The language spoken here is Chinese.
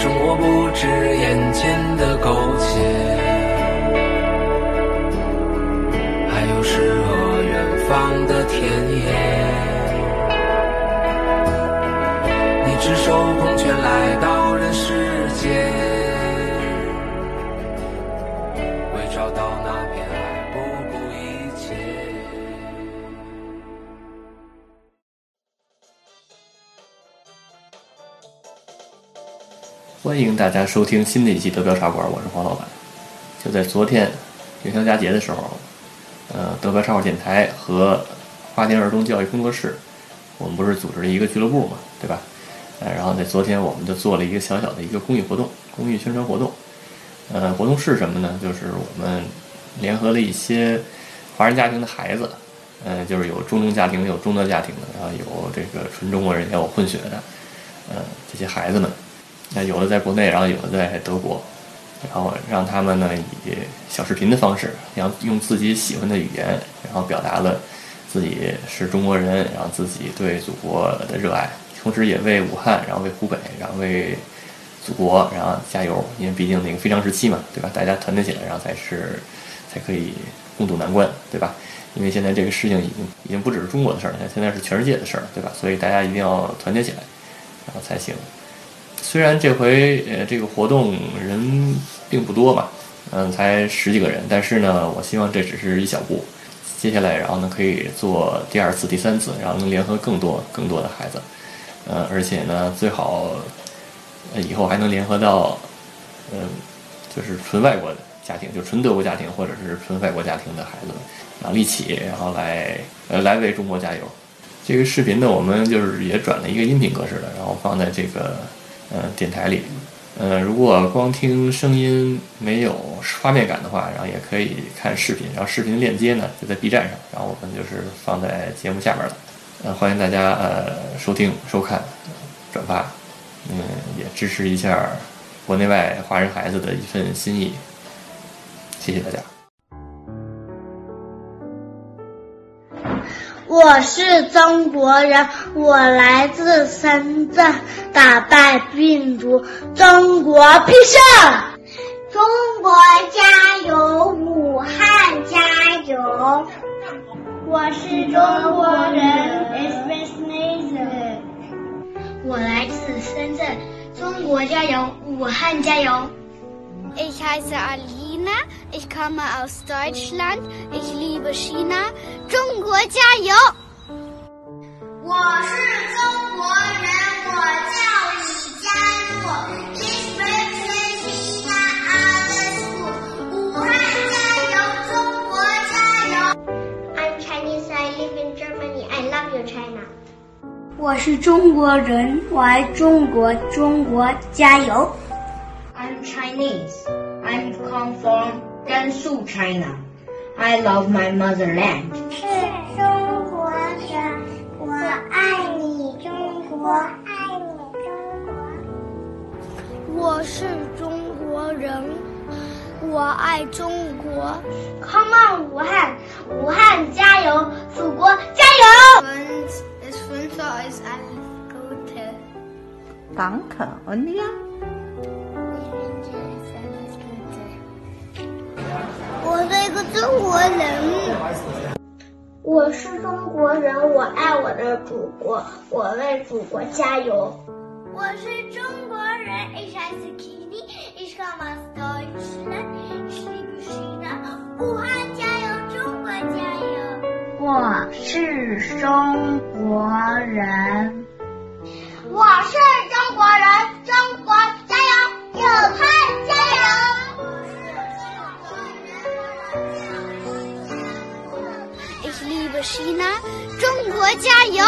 生活不止眼前的苟且，还有诗和远方的田野。你赤手空拳来到人世间，为找到那欢迎大家收听新的一期德标茶馆，我是黄老板。就在昨天元宵佳节的时候，呃，德标茶馆电台和花田儿童教育工作室，我们不是组织了一个俱乐部嘛，对吧？呃，然后在昨天我们就做了一个小小的一个公益活动，公益宣传活动。呃，活动是什么呢？就是我们联合了一些华人家庭的孩子，呃，就是有中东家庭，有中德家庭的，然后有这个纯中国人，也有混血的，呃，这些孩子们。那有的在国内，然后有的在德国，然后让他们呢以小视频的方式，然后用自己喜欢的语言，然后表达了自己是中国人，然后自己对祖国的热爱，同时也为武汉，然后为湖北，然后为祖国，然后加油，因为毕竟那个非常时期嘛，对吧？大家团结起来，然后才是才可以共度难关，对吧？因为现在这个事情已经已经不只是中国的事儿了，现在是全世界的事儿，对吧？所以大家一定要团结起来，然后才行。虽然这回呃这个活动人并不多嘛，嗯，才十几个人，但是呢，我希望这只是一小步，接下来然后呢可以做第二次、第三次，然后能联合更多更多的孩子，呃，而且呢最好呃以后还能联合到嗯就是纯外国的家庭，就纯德国家庭或者是纯外国家庭的孩子们，然后一起然后来呃来为中国加油。这个视频呢，我们就是也转了一个音频格式的，然后放在这个。呃，电台里，呃，如果光听声音没有画面感的话，然后也可以看视频，然后视频链接呢就在 B 站上，然后我们就是放在节目下面了，呃，欢迎大家呃收听、收看、转发，嗯，也支持一下国内外华人孩子的一份心意，谢谢大家。我是中国人，我来自深圳，打败病毒，中国必胜！中国加油，武汉加油！我是中国人，It's Nathan。我来自深圳，中国加油，武汉加油！Ich heiße Alina, ich komme aus Deutschland, ich liebe China. 中国加油！我是中国人，我叫李佳璐。Please represent China other school。武汉加油，中国加油！I'm Chinese, I live in Germany. I love you, China. 我是中国人，我爱中国，中国加油！ I'm Chinese. I'm come from Gansu, China. I love my motherland. 是中国人，我爱你，中国，爱你，中国。我是中国人，我爱中国。Come on，武汉，武汉加油，祖国加油. Danke. Und? 人。我是中国人，我爱我的祖国，我为祖国加油。我是中国人，Ich heiße Kini, ich komme aus Deutschland, ich liebe China. 武汉加油，中国加油！我是中国人，我是一楠中国加油。